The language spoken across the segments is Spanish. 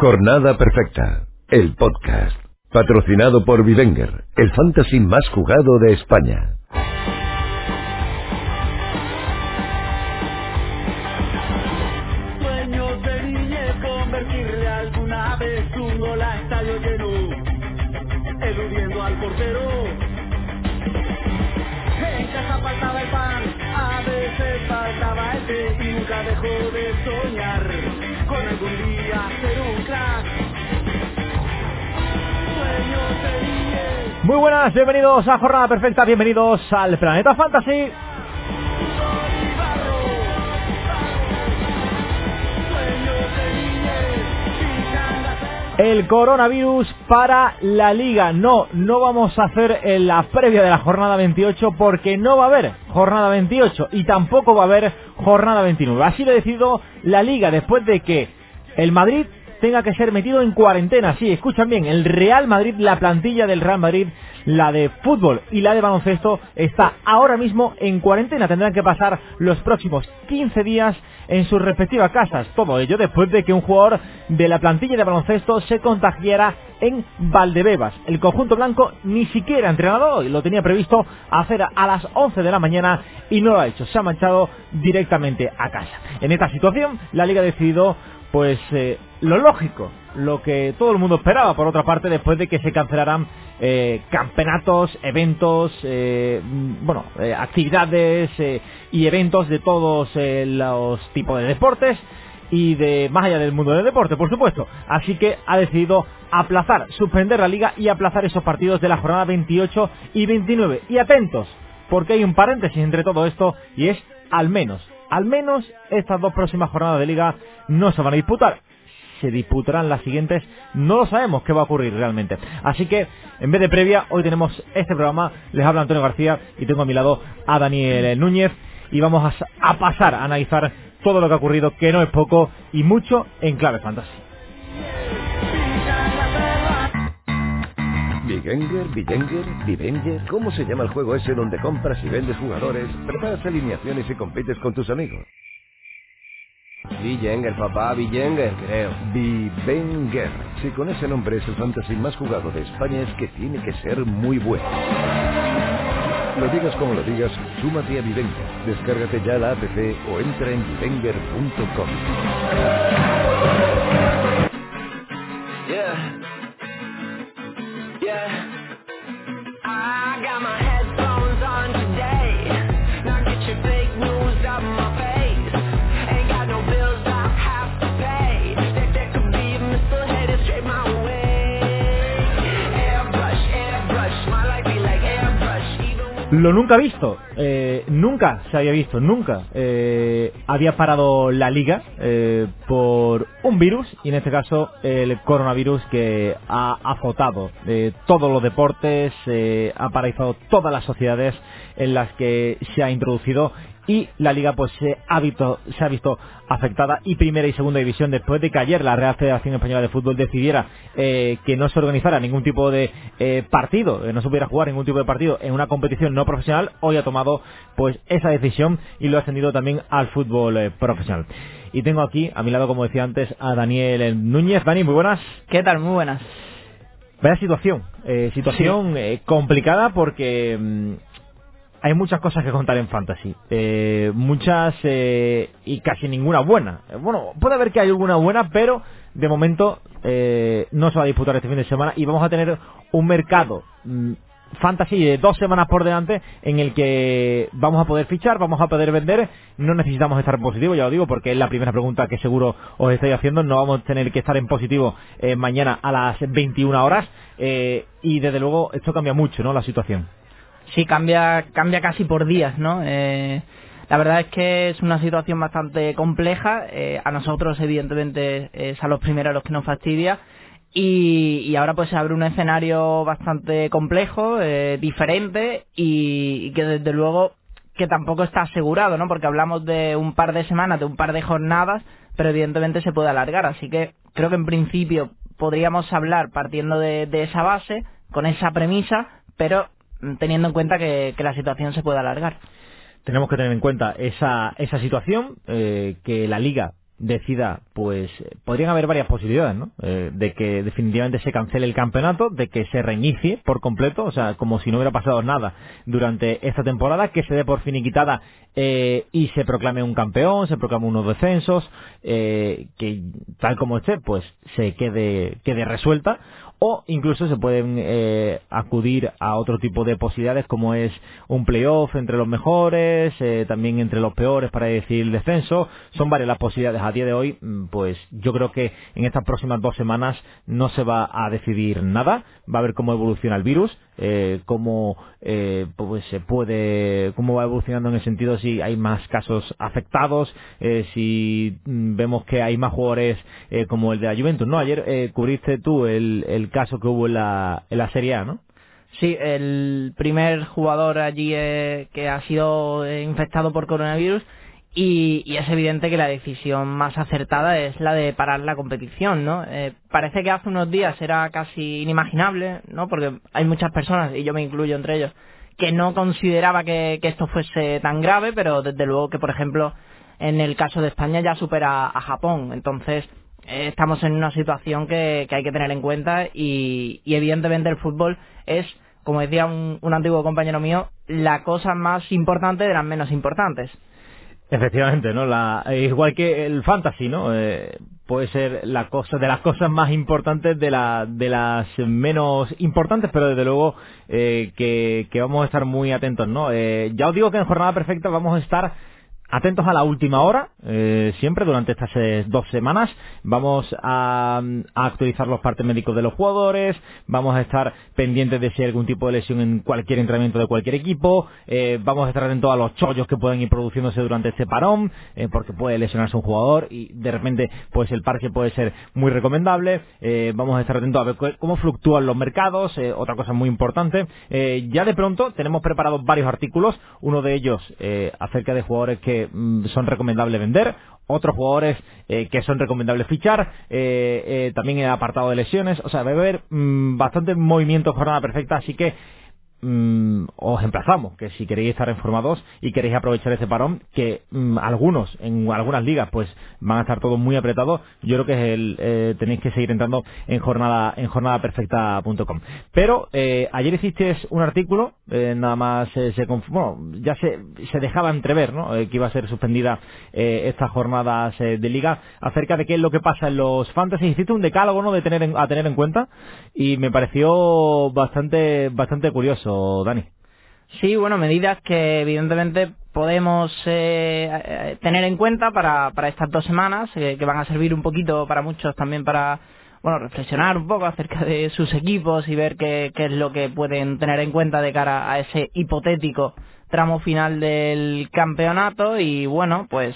Jornada Perfecta, el podcast. Patrocinado por Vivenger, el fantasy más jugado de España. Muy buenas, bienvenidos a Jornada Perfecta, bienvenidos al Planeta Fantasy. El coronavirus para la liga. No, no vamos a hacer en la previa de la jornada 28 porque no va a haber jornada 28 y tampoco va a haber jornada 29. Así lo ha decidido la liga después de que el Madrid tenga que ser metido en cuarentena. Sí, escuchan bien, el Real Madrid, la plantilla del Real Madrid, la de fútbol y la de baloncesto, está ahora mismo en cuarentena. Tendrán que pasar los próximos 15 días en sus respectivas casas. Todo ello después de que un jugador de la plantilla de baloncesto se contagiara en Valdebebas. El conjunto blanco ni siquiera ha entrenado hoy, lo tenía previsto hacer a las 11 de la mañana y no lo ha hecho. Se ha marchado directamente a casa. En esta situación, la liga ha decidido pues eh, lo lógico, lo que todo el mundo esperaba, por otra parte, después de que se cancelaran eh, campeonatos, eventos, eh, mm, bueno, actividades y eventos de todos los tipos de deportes y de más allá del mundo del deporte, por supuesto. Así que ha decidido aplazar, suspender la liga y aplazar esos partidos de la jornada 28 y 29. Y atentos, porque hay un paréntesis entre todo esto y es al menos al menos estas dos próximas jornadas de liga no se van a disputar. Se disputarán las siguientes, no lo sabemos qué va a ocurrir realmente. Así que, en vez de previa, hoy tenemos este programa. Les habla Antonio García y tengo a mi lado a Daniel Núñez. Y vamos a, pasar a analizar todo lo que ha ocurrido, que no es poco y mucho en clave fantasy. Vigenger, Vigenger, Vivenger. ¿Cómo se llama el juego ese donde compras y vendes jugadores, preparas alineaciones y compites con tus amigos? Vigenger, papá, Vigenger, creo. Vivenger. Si con ese nombre es el fantasy más jugado de España, es que tiene que ser muy bueno. Lo digas como lo digas, súmate a Vivenger. Descárgate ya la app o entra en vivenger.com. Yeah. Yeah. I got my Lo nunca visto, eh, nunca se había visto, nunca. Eh, había parado la liga eh, por un virus y en este caso el coronavirus que ha azotado todos los deportes, ha paralizado todas las sociedades en las que se ha introducido y la liga pues se ha visto, se ha visto afectada y primera y segunda división después de que ayer la Real Federación Española de Fútbol decidiera eh, que no se organizara ningún tipo de eh, partido, eh, no se pudiera jugar ningún tipo de partido en una competición no profesional, hoy ha tomado pues esa decisión y lo ha extendido también al fútbol eh, profesional. Y tengo aquí a mi lado, como decía antes, a Daniel Núñez. Dani, muy buenas. ¿Qué tal? Muy buenas. Vaya situación, situación complicada porque mm, hay muchas cosas que contar en Fantasy. Eh, muchas eh, y casi ninguna buena. Eh, Bueno, puede haber que haya alguna buena, pero de momento eh, no se va a disputar este fin de semana y vamos a tener un mercado mm, Fantasy de dos semanas por delante en el que vamos a poder fichar, vamos a poder vender. No necesitamos estar en positivo, ya lo digo, porque es la primera pregunta que seguro os estáis haciendo. No vamos a tener que estar en positivo eh, mañana a las 21 horas. eh, y desde luego esto cambia mucho, ¿no? La situación. Sí, cambia, cambia casi por días, ¿no? Eh, La verdad es que es una situación bastante compleja. Eh, a nosotros, evidentemente, es a los primeros los que nos fastidia. Y, y ahora pues se abre un escenario bastante complejo, eh, diferente y, que desde luego que tampoco está asegurado, ¿no? Porque hablamos de un par de semanas, de un par de jornadas, pero evidentemente se puede alargar. Así que creo que en principio podríamos hablar partiendo de, esa base, con esa premisa, pero teniendo en cuenta que, la situación se puede alargar. Tenemos que tener en cuenta esa, esa situación, eh, que la liga decida, pues podrían haber varias posibilidades, ¿no? Eh, de que definitivamente se cancele el campeonato, de que se reinicie por completo, o sea, como si no hubiera pasado nada durante esta temporada, que se dé por finiquitada eh, y se proclame un campeón, se proclame unos descensos, eh, que tal como esté, pues se quede, quede resuelta, o incluso se pueden eh, acudir a otro tipo de posibilidades como es un playoff entre los mejores, eh, también entre los peores para decir el descenso. Son varias las posibilidades. A día de hoy, mm, pues yo creo que en estas próximas dos semanas no se va a decidir nada. Va a ver cómo evoluciona el virus, eh, cómo eh, pues se puede, cómo va evolucionando en el sentido si hay más casos afectados, si mm, vemos que hay más jugadores como el de la Juventus. No, ayer cubriste tú el, el caso que hubo en la, en la Serie A, ¿no? Sí, el primer jugador allí eh, que ha sido infectado por coronavirus y, y es evidente que la decisión más acertada es la de parar la competición, ¿no? Eh, parece que hace unos días era casi inimaginable, ¿no? Porque hay muchas personas, y yo me incluyo entre ellos, que no consideraba que, esto fuese tan grave, pero desde luego que, por ejemplo, en el caso de España ya supera a Japón. Entonces, estamos en una situación que, hay que tener en cuenta y, y evidentemente el fútbol es, como decía un, un antiguo compañero mío, la cosa más importante de las menos importantes. Efectivamente, ¿no? La, eh, igual que el fantasy, ¿no? Eh, puede ser la cosa de las cosas más importantes de, la, de las menos importantes, pero desde luego eh, que, que vamos a estar muy atentos, ¿no? Eh, ya os digo que en jornada perfecta vamos a estar atentos a la última hora, eh, siempre durante estas eh, dos semanas. Vamos a, actualizar los partes médicos de los jugadores, vamos a estar pendientes de si hay algún tipo de lesión en cualquier entrenamiento de cualquier equipo, eh, vamos a estar atentos a los chollos que pueden ir produciéndose durante este parón, porque puede lesionarse un jugador y de repente pues el parche puede ser muy recomendable. Vamos a estar atentos a ver cómo fluctúan los mercados, otra cosa muy importante. Ya de pronto tenemos preparados varios artículos, uno de ellos acerca de jugadores que mm, son recomendables vender, otros jugadores eh, que son recomendables fichar, eh, eh, también el apartado de lesiones, o sea, va a haber mm, bastante movimiento en jornada perfecta, así que mm, os emplazamos que si queréis estar informados y queréis aprovechar ese parón, que mm, algunos, en algunas ligas, pues van a estar todos muy apretados, yo creo que es el, eh, tenéis que seguir entrando en jornada, en jornadaperfecta.com. Pero, eh, ayer hiciste un artículo, eh, nada más se, bueno, ya se, se dejaba entrever, ¿no? Que iba a ser suspendida estas jornadas de liga, acerca de qué es lo que pasa en los fantasy. Hiciste un decálogo, ¿no? De tener en- a tener en cuenta, y me pareció bastante, bastante curioso, Dani. Sí, bueno, medidas que evidentemente podemos eh, eh, tener en cuenta para, para estas dos semanas, eh, que van a servir un poquito para muchos también para, bueno, reflexionar un poco acerca de sus equipos y ver qué, qué es lo que pueden tener en cuenta de cara a ese hipotético tramo final del campeonato y bueno, pues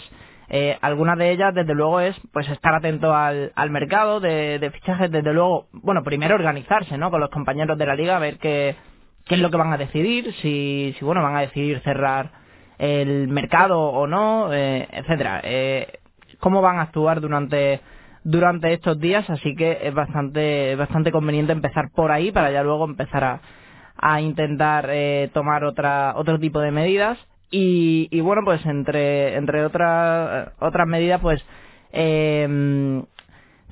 eh, algunas de ellas, desde luego, es pues estar atento al, al mercado de, de fichajes, desde luego, bueno, primero organizarse, ¿no? Con los compañeros de la liga, a ver qué, qué es lo que van a decidir, si, si bueno, van a decidir cerrar el mercado o no, eh, etcétera. Eh, cómo van a actuar durante durante estos días, así que es bastante bastante conveniente empezar por ahí para ya luego empezar a, a intentar eh, tomar otra otro tipo de medidas y, y bueno pues entre entre otras otras medidas pues eh,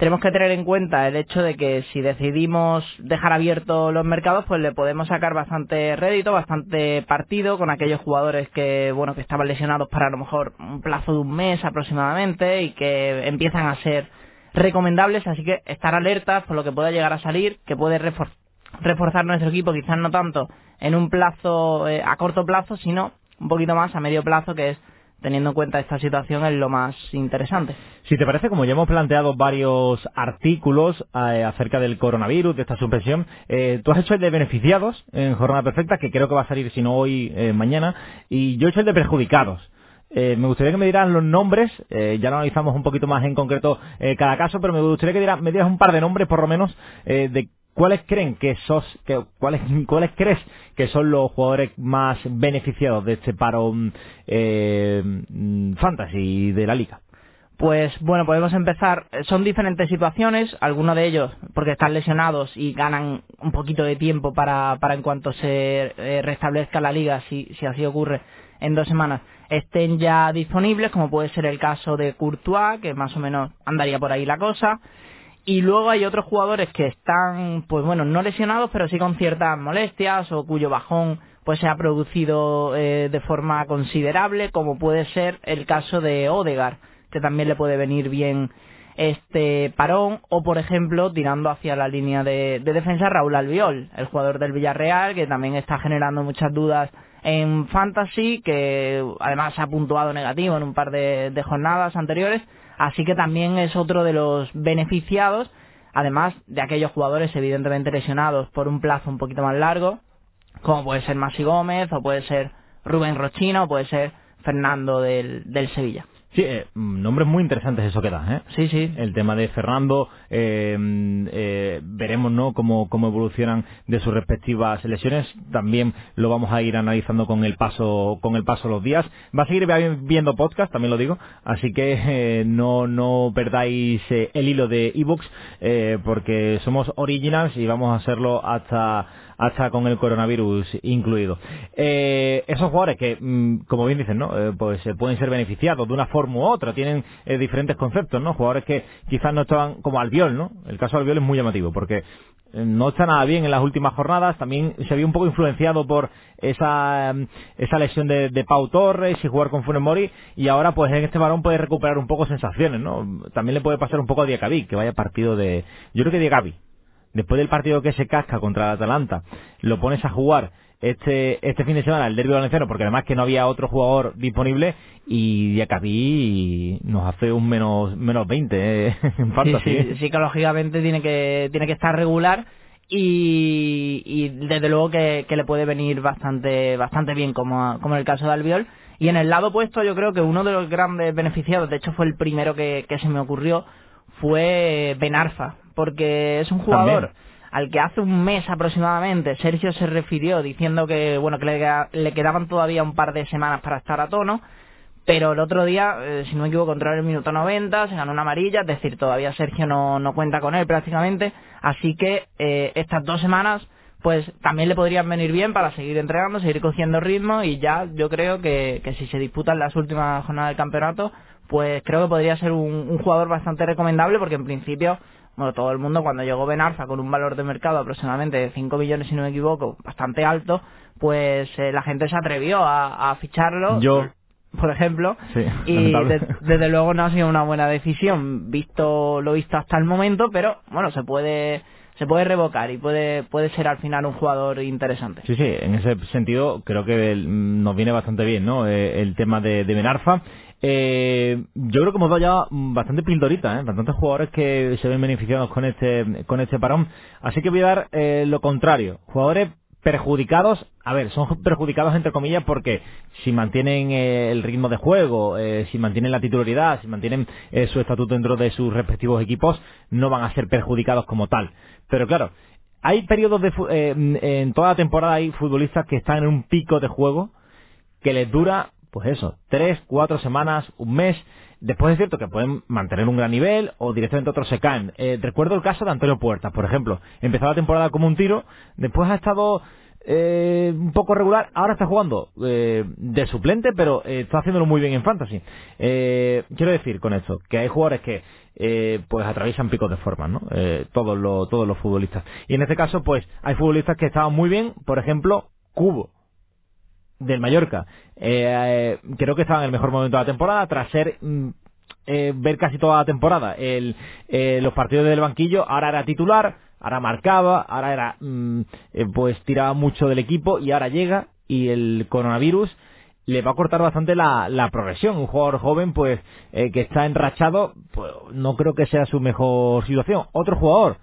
tenemos que tener en cuenta el hecho de que si decidimos dejar abiertos los mercados, pues le podemos sacar bastante rédito, bastante partido con aquellos jugadores que, bueno, que estaban lesionados para a lo mejor un plazo de un mes aproximadamente y que empiezan a ser recomendables, así que estar alertas por lo que pueda llegar a salir, que puede refor- reforzar nuestro equipo, quizás no tanto en un plazo eh, a corto plazo, sino un poquito más a medio plazo, que es teniendo en cuenta esta situación es lo más interesante. Si te parece, como ya hemos planteado varios artículos eh, acerca del coronavirus, de esta suspensión, eh, tú has hecho el de beneficiados en Jornada Perfecta, que creo que va a salir, si no hoy, eh, mañana, y yo he hecho el de perjudicados. Me gustaría que me dieran los nombres, ya lo analizamos un poquito más en concreto cada caso, pero me gustaría que me dieras un par de nombres por lo menos de cuáles creen que sos, cuáles, crees que son los jugadores más beneficiados de este parón eh, mm, fantasy de la liga. Pues bueno, podemos empezar. Son diferentes situaciones, algunos de ellos porque están lesionados y ganan un poquito de tiempo para, para en cuanto se eh, restablezca la liga, si, si así ocurre, en dos semanas, estén ya disponibles, como puede ser el caso de Courtois, que más o menos andaría por ahí la cosa. Y luego hay otros jugadores que están, pues bueno, no lesionados, pero sí con ciertas molestias o cuyo bajón pues se ha producido eh, de forma considerable, como puede ser el caso de Odegar, que también le puede venir bien este parón, o por ejemplo, tirando hacia la línea de, de defensa, Raúl Albiol, el jugador del Villarreal, que también está generando muchas dudas en Fantasy, que además ha puntuado negativo en un par de jornadas anteriores, así que también es otro de los beneficiados, además de aquellos jugadores evidentemente lesionados por un plazo un poquito más largo, como puede ser Masi Gómez, o puede ser Rubén Rochina, o puede ser Fernando del, del Sevilla. Sí, eh, mm, nombres muy interesantes eso que das, ¿eh? Sí, sí. El tema de Fernando, eh, mm, eh, veremos ¿no? cómo, cómo evolucionan de sus respectivas lesiones. También lo vamos a ir analizando con el paso con el paso de los días. Va a seguir vi- viendo podcast, también lo digo. Así que eh, no, no perdáis eh, el hilo de ebooks eh, porque somos originals y vamos a hacerlo hasta hasta con el coronavirus incluido. Eh, esos jugadores que, mm, como bien dicen, ¿no? Eh, pues eh, pueden ser beneficiados de una forma u otra, tienen eh, diferentes conceptos, ¿no? Jugadores que quizás no estaban como Albiol, ¿no? El caso de Albiol es muy llamativo porque eh, no está nada bien en las últimas jornadas, también se vio un poco influenciado por esa, mm, lesión de, Pau Torres y jugar con Funes Mori y ahora pues en este varón puede recuperar un poco sensaciones, ¿no? También le puede pasar un poco a Diacabí, que vaya partido de... Yo creo que Diacabí, después del partido que se casca contra el Atalanta, lo pones a jugar este este fin de semana el derbi valenciano, porque además que no había otro jugador disponible y Diacabí nos hace un menos menos 20 eh, en Sí, fantasy. sí, ¿eh? psicológicamente tiene que, tiene que estar regular y, y desde luego que, que le puede venir bastante, bastante bien, como, como en el caso de Albiol. Y en el lado opuesto yo creo que uno de los grandes beneficiados, de hecho fue el primero que, que se me ocurrió, fue Benarfa, porque es un jugador También. al que hace un mes aproximadamente Sergio se refirió diciendo que bueno que le, le quedaban todavía un par de semanas para estar a tono, pero el otro día, eh, si no me equivoco, entró en el minuto 90, se ganó una amarilla, es decir, todavía Sergio no, no cuenta con él prácticamente, así que eh, estas dos semanas pues también le podrían venir bien para seguir entrenando, seguir cogiendo ritmo y ya yo creo que, que si se disputan las últimas jornadas del campeonato, pues creo que podría ser un, un jugador bastante recomendable porque en principio, bueno, todo el mundo cuando llegó Benarfa con un valor de mercado aproximadamente de 5 millones si no me equivoco, bastante alto, pues eh, la gente se atrevió a, a ficharlo Yo, por ejemplo, Sí, y de- desde luego no ha sido una buena decisión, visto lo visto hasta el momento, pero bueno, se puede se puede revocar y puede puede ser al final un jugador interesante. Sí, sí, en ese sentido creo que nos viene bastante bien, ¿no? Eh, el tema de, de Benarfa. Eh, yo creo que hemos dado ya bastante pildorita, ¿eh? Bastantes jugadores que se ven beneficiados con este, con este parón. Así que voy a dar eh, lo contrario. Jugadores perjudicados, a ver, son perjudicados entre comillas porque si mantienen eh, el ritmo de juego, eh, si mantienen la titularidad, si mantienen eh, su estatuto dentro de sus respectivos equipos, no van a ser perjudicados como tal. Pero claro, hay periodos de en toda la temporada hay futbolistas que están en un pico de juego que les dura, pues eso, tres, cuatro semanas, un mes. Después es cierto que pueden mantener un gran nivel o directamente otros se caen. Eh, recuerdo el caso de Antonio Puertas, por ejemplo. Empezó la temporada como un tiro, después ha estado eh, un poco regular, ahora está jugando eh, de suplente, pero está haciéndolo muy bien en Fantasy. Quiero decir con esto que hay jugadores que pues atraviesan picos de forma, ¿no? Todos, los, todos los futbolistas. Y en este caso, pues hay futbolistas que estaban muy bien, por ejemplo, Cubo del Mallorca. Eh, creo que estaba en el mejor momento de la temporada tras ser mm, eh, ver casi toda la temporada el, eh, los partidos del banquillo. Ahora era titular, ahora marcaba, ahora era mm, eh, pues tiraba mucho del equipo y ahora llega y el coronavirus le va a cortar bastante la, la progresión. Un jugador joven, pues, eh, que está enrachado, pues no creo que sea su mejor situación. Otro jugador,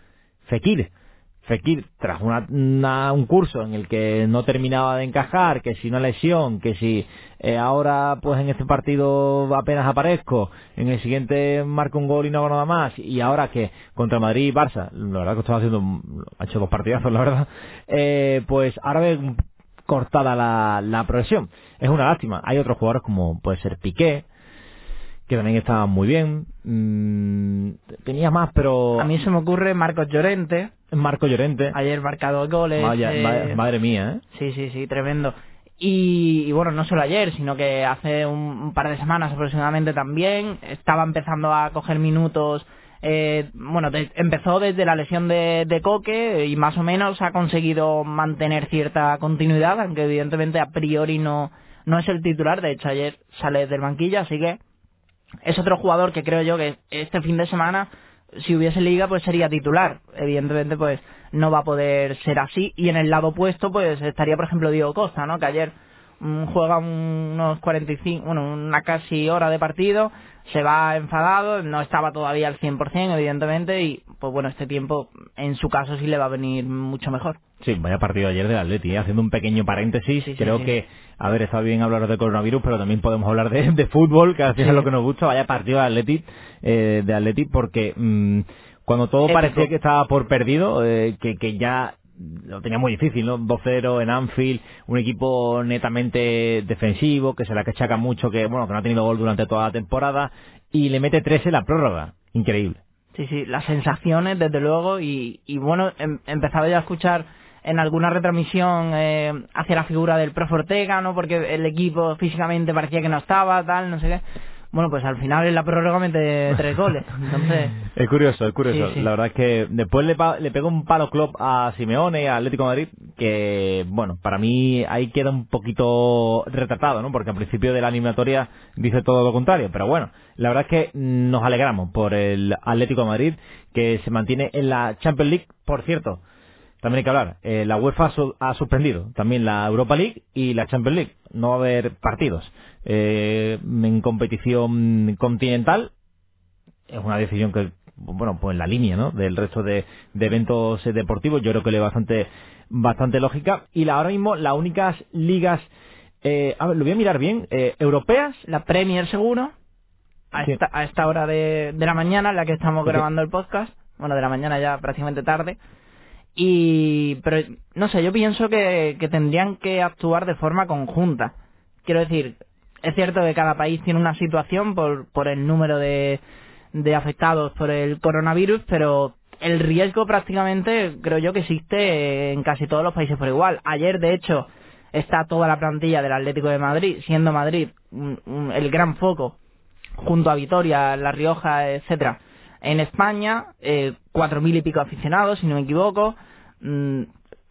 Fekir. Fekir, tras una, un curso en el que no terminaba de encajar, que si una lesión, que si eh, ahora pues en este partido apenas aparezco, en el siguiente marco un gol y no hago nada más, y ahora que contra Madrid y Barça, la verdad que estaba haciendo, ha hecho dos partidazos, la verdad, eh, pues ahora ve cortada la, la progresión. Es una lástima. Hay otros jugadores como puede ser Piqué, que también estaban muy bien. Mm, tenía más, pero A mí se me ocurre Marcos Llorente, Marco Llorente. ayer marcado goles. Vaya, eh, madre mía, ¿eh? Sí, sí, sí, tremendo. Y, y bueno, no solo ayer, sino que hace un, un par de semanas aproximadamente también estaba empezando a coger minutos. eh, bueno, de- empezó desde la lesión de, de Coque y más o menos ha conseguido mantener cierta continuidad, aunque evidentemente a priori no, no es el titular. De hecho, ayer sale del banquillo, así que es otro jugador que creo yo que este fin de semana si hubiese liga pues sería titular. Evidentemente pues no va a poder ser así. Y en el lado opuesto pues estaría por ejemplo Diego Costa no que ayer juega un- unos 45 bueno una casi hora de partido se va enfadado no estaba todavía al 100% evidentemente y pues bueno este tiempo en su caso sí le va a venir mucho mejor Sí, vaya partido ayer del Atleti, ¿eh? haciendo un pequeño paréntesis. Sí, sí, creo sí. que, a ver, está bien hablar de coronavirus, pero también podemos hablar de, de fútbol, que es lo que nos gusta. Vaya partido de Atleti, eh, de Atleti porque mm, cuando todo parecía que estaba por perdido, eh, que, que ya lo tenía muy difícil, ¿no? 2-0 en Anfield, un equipo netamente defensivo, que se la cachaca mucho, que bueno, que no ha tenido gol durante toda la temporada, y le mete 3 en la prórroga. Increíble. Sí, sí, las sensaciones, desde luego, y, bueno, em- empezaba ya a escuchar en alguna retransmisión eh, hacia la figura del profe Ortega, ¿no? Porque el equipo físicamente parecía que no estaba, tal, no sé qué. Bueno, pues al final en la prórroga mete tres goles. Entonces, Es curioso, es curioso. Sí, sí. La verdad es que después le, le pegó un palo club a Simeone y a Atlético de Madrid que, bueno, para mí ahí queda un poquito retratado, ¿no? Porque al principio de la eliminatoria dice todo lo contrario. Pero bueno, la verdad es que nos alegramos por el Atlético de Madrid que se mantiene en la Champions League. Por cierto, también hay que hablar, eh, la UEFA ha su- ha suspendido también la Europa League y la Champions League. No va a haber partidos eh, en competición continental es una decisión que, bueno, pues en la línea, ¿no? Del resto de, de eventos deportivos, yo creo que le bastante, bastante lógica. Y la, ahora mismo, las únicas ligas, eh, a ver, lo voy a mirar bien, eh, europeas, la Premier seguro, a Sí. esta, a esta hora de, de la mañana en la que estamos grabando el podcast, bueno, de la mañana ya prácticamente tarde, y, pero no sé, yo pienso que, tendrían que actuar de forma conjunta. Quiero decir, es cierto que cada país tiene una situación por, por el número de, de afectados por el coronavirus, pero el riesgo prácticamente creo yo que existe en casi todos los países por igual. Ayer, de hecho, está toda la plantilla del Atlético de Madrid, siendo Madrid el gran foco junto a Vitoria, La Rioja, etcétera. En España, eh, cuatro mil y pico aficionados, si no me equivoco. Mm,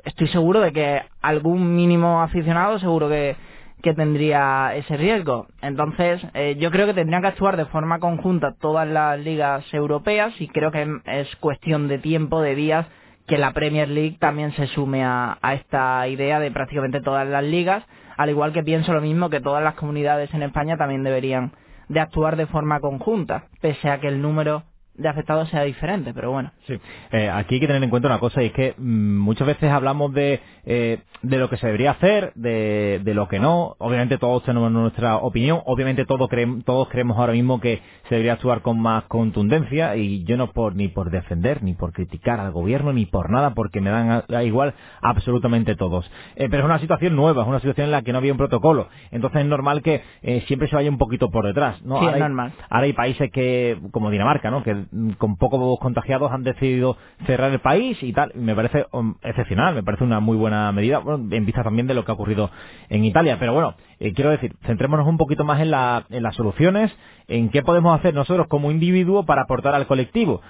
estoy seguro de que algún mínimo aficionado seguro que, que tendría ese riesgo. Entonces, eh, yo creo que tendrían que actuar de forma conjunta todas las ligas europeas y creo que es cuestión de tiempo, de días, que la Premier League también se sume a, a esta idea de prácticamente todas las ligas, al igual que pienso lo mismo que todas las comunidades en España también deberían de actuar de forma conjunta, pese a que el número de afectados sea diferente, pero bueno. Sí. Eh, aquí hay que tener en cuenta una cosa y es que mm, muchas veces hablamos de, eh, de lo que se debería hacer, de, de lo que no. Obviamente todos tenemos nuestra opinión. Obviamente todos, creem- todos creemos ahora mismo que se debería actuar con más contundencia y yo no por ni por defender, ni por criticar al gobierno, ni por nada, porque me dan a- a igual absolutamente todos. Eh, pero es una situación nueva, es una situación en la que no había un protocolo. Entonces es normal que eh, siempre se vaya un poquito por detrás. ¿no? Sí, es hay- normal. Ahora hay países que, como Dinamarca, ¿no? Que con pocos contagiados han decidido cerrar el país y tal. Me parece um, excepcional, me parece una muy buena medida, en vista también de lo que ha ocurrido en Italia. Pero bueno, eh, quiero decir, centrémonos un poquito más en, la, en las soluciones, en qué podemos hacer nosotros como individuo para aportar al colectivo.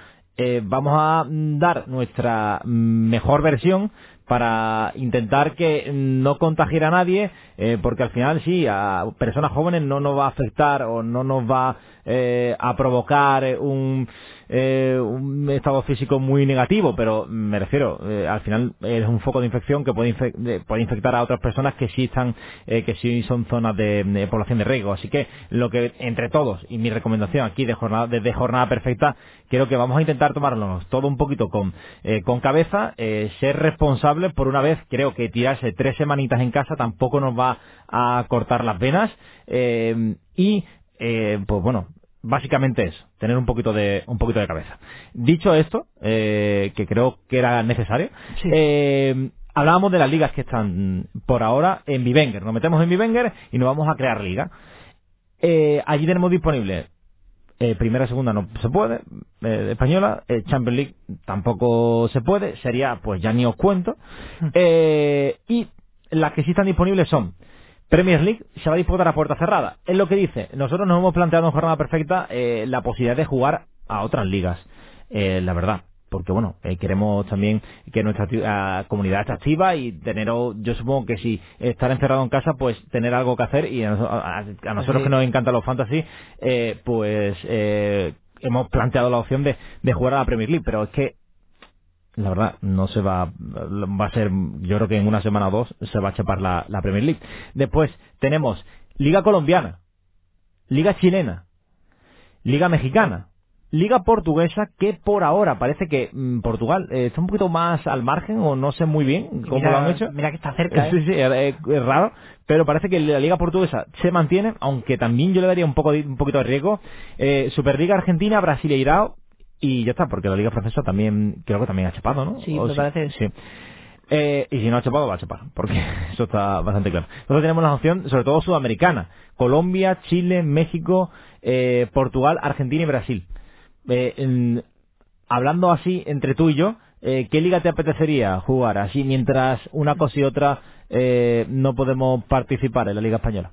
Eh, vamos a mm, dar nuestra mm, mejor versión para intentar que no contagiar a nadie, eh, porque al final sí, a personas jóvenes no nos va a afectar o no nos va eh, a provocar eh, un, eh, un estado físico muy negativo, pero me refiero, eh, al final es un foco de infección que puede, infe- de- puede infectar a otras personas que sí están, eh, que sí son zonas de, población de riesgo. Así que lo que entre todos y mi recomendación aquí de jornada, desde jornada perfecta, creo que vamos a intentar tomarnos todo un poquito con, con cabeza, ser responsables por una vez, creo que tirarse tres semanitas en casa tampoco nos va a cortar las venas y eh, pues bueno, básicamente eso, tener un poquito de un poquito de cabeza. Dicho esto, eh, que creo que era necesario, eh, hablábamos de las ligas que están por ahora en Vivenger. Nos metemos en Vivenger y nos vamos a crear liga. Eh, allí tenemos disponible eh, primera, segunda no se puede, eh, española, eh, Champions League tampoco se puede, sería, pues ya ni os cuento. Eh, y las que sí están disponibles son Premier League se va a disputar a puerta cerrada. Es lo que dice. Nosotros nos hemos planteado en jornada perfecta eh, la posibilidad de jugar a otras ligas. Eh, la verdad. Porque bueno, eh, queremos también que nuestra ah, comunidad esté activa y tener, o- yo supongo que si estar encerrado en casa, pues tener algo que hacer y a, a- a nosotros Sí. que nos encantan los fantasy, eh, pues eh, hemos planteado la opción de, de jugar a la Premier League, pero es que la verdad, no se va, va a ser, yo creo que en una semana o dos se va a chapar la, la Premier League. Después tenemos Liga Colombiana, Liga Chilena, Liga Mexicana, Liga Portuguesa, que por ahora parece que mm, Portugal eh, está un poquito más al margen o no sé muy bien cómo Mira- lo han hecho. Mira que está cerca, ¿eh? Sí, sí, es, es raro, pero parece que la Liga Portuguesa se mantiene, aunque también yo le daría un poco un poquito de riesgo. Eh, Superliga Argentina, Brasileirao y ya está, porque la Liga Francesa también, creo que también ha chapado, ¿no? Sí, parece. Sí. Eh, y si no ha chapado, va a chapar, porque eso está bastante claro. Nosotros tenemos la opción, sobre todo sudamericana, Colombia, Chile, México, eh, Portugal, Argentina y Brasil. Eh, en- hablando así entre tú y yo, eh, ¿qué liga te apetecería jugar? Así mientras una cosa y otra no podemos participar en la Liga Española.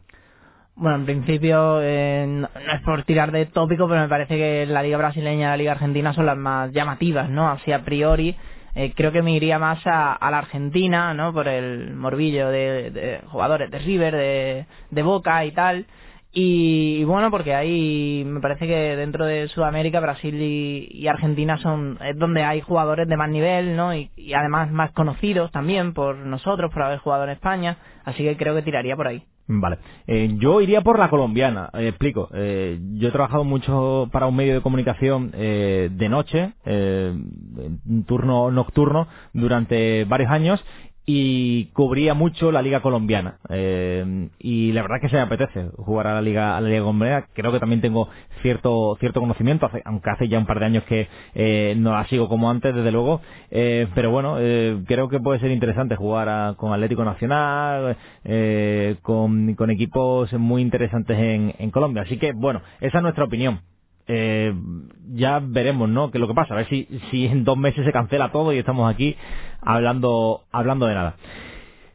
Bueno, en principio eh, no, no es por tirar de tópico, pero me parece que la Liga Brasileña y la Liga Argentina son las más llamativas, ¿no? Así a priori. Eh, creo que me iría más a, a la Argentina, ¿no? Por el morbillo de, jugadores de River, de, Boca y tal. Y, bueno, porque ahí me parece que dentro de Sudamérica, Brasil y, y Argentina son es donde hay jugadores de más nivel, ¿no? Y además más conocidos también por nosotros, por haber jugado en España. Así que creo que tiraría por ahí. Vale. Eh, yo iría por la colombiana. Eh, explico. Eh, yo he trabajado mucho para un medio de comunicación de noche, turno nocturno, durante varios años y cubría mucho la liga colombiana. Eh, y la verdad es que se me apetece jugar a la liga a la liga colombiana. Creo que también tengo cierto cierto conocimiento. Hace- aunque hace ya un par de años que eh, no la sigo como antes desde luego. Eh, pero bueno eh, creo que puede ser interesante jugar a- con Atlético Nacional eh, con, con equipos muy interesantes en, en Colombia. Así que bueno esa es nuestra opinión eh, ya veremos, ¿no? Que lo que pasa, a ver si, si en dos meses se cancela todo y estamos aquí hablando, hablando de nada.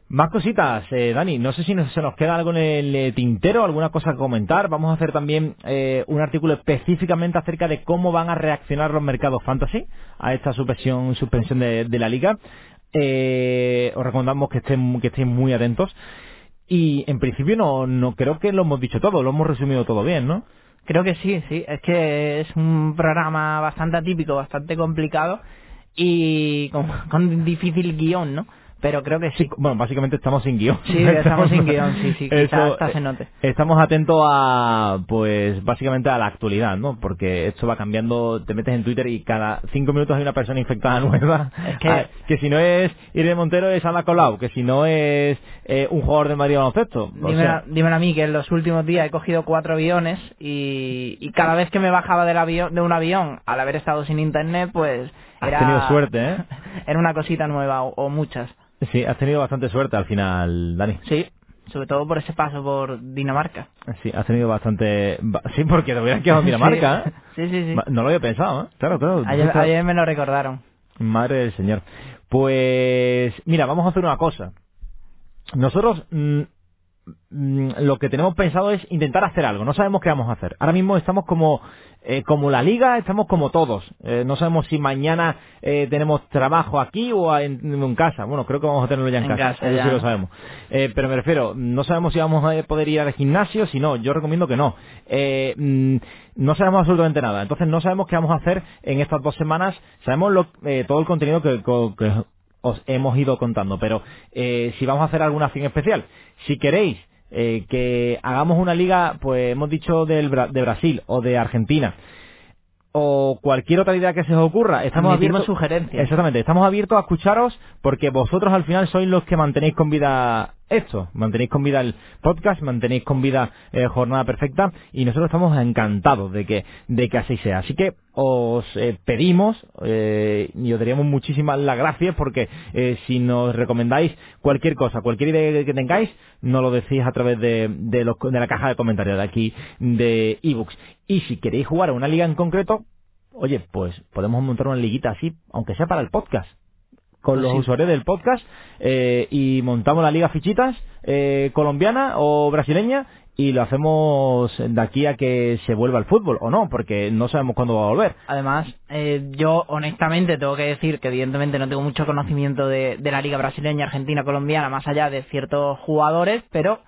Más cositas, eh, Dani. No sé si nos- se nos queda algo en el tintero, alguna cosa que comentar. Vamos a hacer también eh, un artículo específicamente acerca de cómo van a reaccionar los mercados fantasy a esta suspensión, suspensión de, la liga. Os recomendamos que estén, que estén muy atentos. Y en principio no, no creo que lo hemos dicho todo, lo hemos resumido todo bien, ¿no? Creo que sí, sí. Es que es un programa bastante atípico, bastante complicado y con, con difícil guion, ¿no? Pero creo que sí. Bueno, básicamente estamos sin guion. Sí, estamos sin guion, sí, sí, quizá hasta se note. eh, Estamos atentos a, pues, básicamente a la actualidad, ¿no? Porque esto va cambiando, te metes en Twitter y cada cinco minutos hay una persona infectada nueva. Es que- Ah, que si no es Irene Montero es Ana Colau, que si no es eh, un jugador de Madrid baloncesto. Dímelo, a mí que en los últimos días he cogido cuatro aviones y, y cada vez que me bajaba del avión, de un avión al haber estado sin internet, pues Has era, tenido suerte, ¿eh? era una cosita nueva o, o muchas. Sí, has tenido bastante suerte al final, Dani. Sí, sobre todo por ese paso por Dinamarca. Sí, has tenido bastante... ba- Sí, porque te hubieras quedado en Dinamarca, ¿eh? Sí, sí, sí. No lo había pensado, ¿eh? Claro, claro. Ayer, me lo recordaron. Madre del Señor. Pues, mira, vamos a hacer una cosa. Nosotros mm, lo que tenemos pensado es intentar hacer algo. No sabemos qué vamos a hacer. Ahora mismo estamos como eh, como la liga, estamos como todos. Eh, no sabemos si mañana eh, tenemos trabajo aquí o en, en casa. Bueno, creo que vamos a tenerlo ya en, En casa, ya. sí lo sabemos. Pero me refiero, no sabemos si vamos a poder ir al gimnasio, si no, yo recomiendo que no. Mm, no sabemos absolutamente nada. Entonces no sabemos qué vamos a hacer en estas dos semanas. Sabemos lo- todo el contenido que, co- que os hemos ido contando, pero eh, si vamos a hacer alguna acción especial. Si queréis eh, que hagamos una liga, pues hemos dicho del Bra- de Brasil o de Argentina, o cualquier otra idea que se os ocurra, estamos abiertos. sugerencias. Exactamente, estamos abiertos a escucharos porque vosotros al final sois los que mantenéis con vida esto, mantenéis con vida el podcast, mantenéis con vida eh, Jornada Perfecta y nosotros estamos encantados de que de que así sea. Así que os eh, pedimos eh, y os daríamos muchísimas las gracias porque eh, si nos recomendáis cualquier cosa, cualquier idea que tengáis, nos lo decís a través de, de, los- de la caja de comentarios de aquí de ebooks. Y si queréis jugar a una liga en concreto, oye, pues podemos montar una liguita así, aunque sea para el podcast. Con los Sí. usuarios del podcast eh, y montamos la liga fichitas eh, colombiana o brasileña y lo hacemos de aquí a que se vuelva al fútbol o no, porque no sabemos cuándo va a volver. Además, eh, yo honestamente tengo que decir que evidentemente no tengo mucho conocimiento de, de la liga brasileña, argentina, colombiana, más allá de ciertos jugadores, pero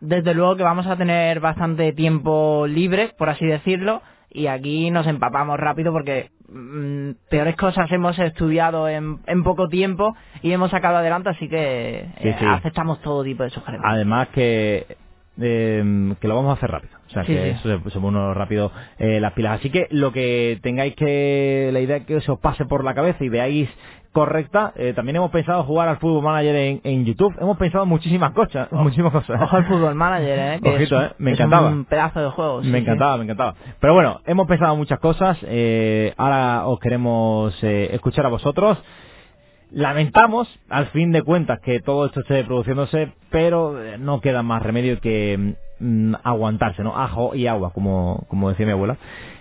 desde luego que vamos a tener bastante tiempo libre, por así decirlo, y aquí nos empapamos rápido porque mm, peores cosas hemos estudiado en, en poco tiempo y hemos sacado adelante, así que Sí, eh, sí. aceptamos todo tipo de sugerencias. Además que eh, que lo vamos a hacer rápido. O sea, Sí, que sí. eso se, se pone uno rápido eh, las pilas. Así que lo que tengáis que, la idea que se os pase por la cabeza y veáis correcta, eh, también hemos pensado jugar al Fútbol Manager en, en YouTube. Hemos pensado muchísimas cosas, muchísimas cosas. Ojo al fútbol manager, ¿eh? que Ojito, es, ¿eh? Me es encantaba. un pedazo de juego. sí, me sí. encantaba, me encantaba. Pero bueno, hemos pensado muchas cosas. eh, ahora os queremos escuchar a vosotros. Lamentamos, al fin de cuentas, que todo esto esté produciéndose, pero eh, no queda más remedio que mm, aguantarse, ¿no? Ajo y agua, como, como decía mi abuela.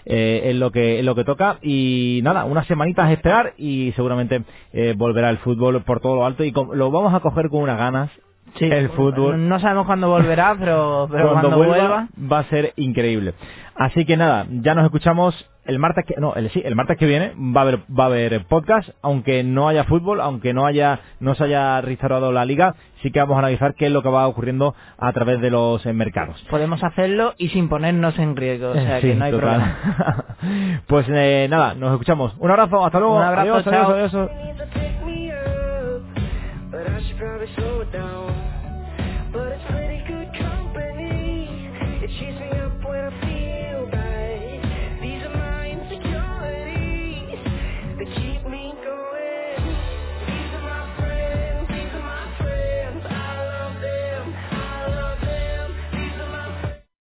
Eh, es lo que es lo que toca y nada, unas semanitas a esperar y seguramente eh, volverá el fútbol por todo lo alto y com- lo vamos a coger con unas ganas. Sí, el fútbol No sabemos cuándo volverá, pero, pero cuando, cuando, vuelva, vuelva va a ser increíble. Así que nada, ya nos escuchamos el martes que no, el, sí, el martes que viene va a haber va a haber podcast, aunque no haya fútbol, aunque no haya no se haya restaurado la liga, sí que vamos a analizar qué es lo que va ocurriendo a través de los eh, mercados. podemos hacerlo y sin ponernos en riesgo. O sea Sí, que no hay total. problema. pues eh, nada, nos escuchamos. Un abrazo, hasta luego. Un abrazo, adiós, chao. adiós, adiós.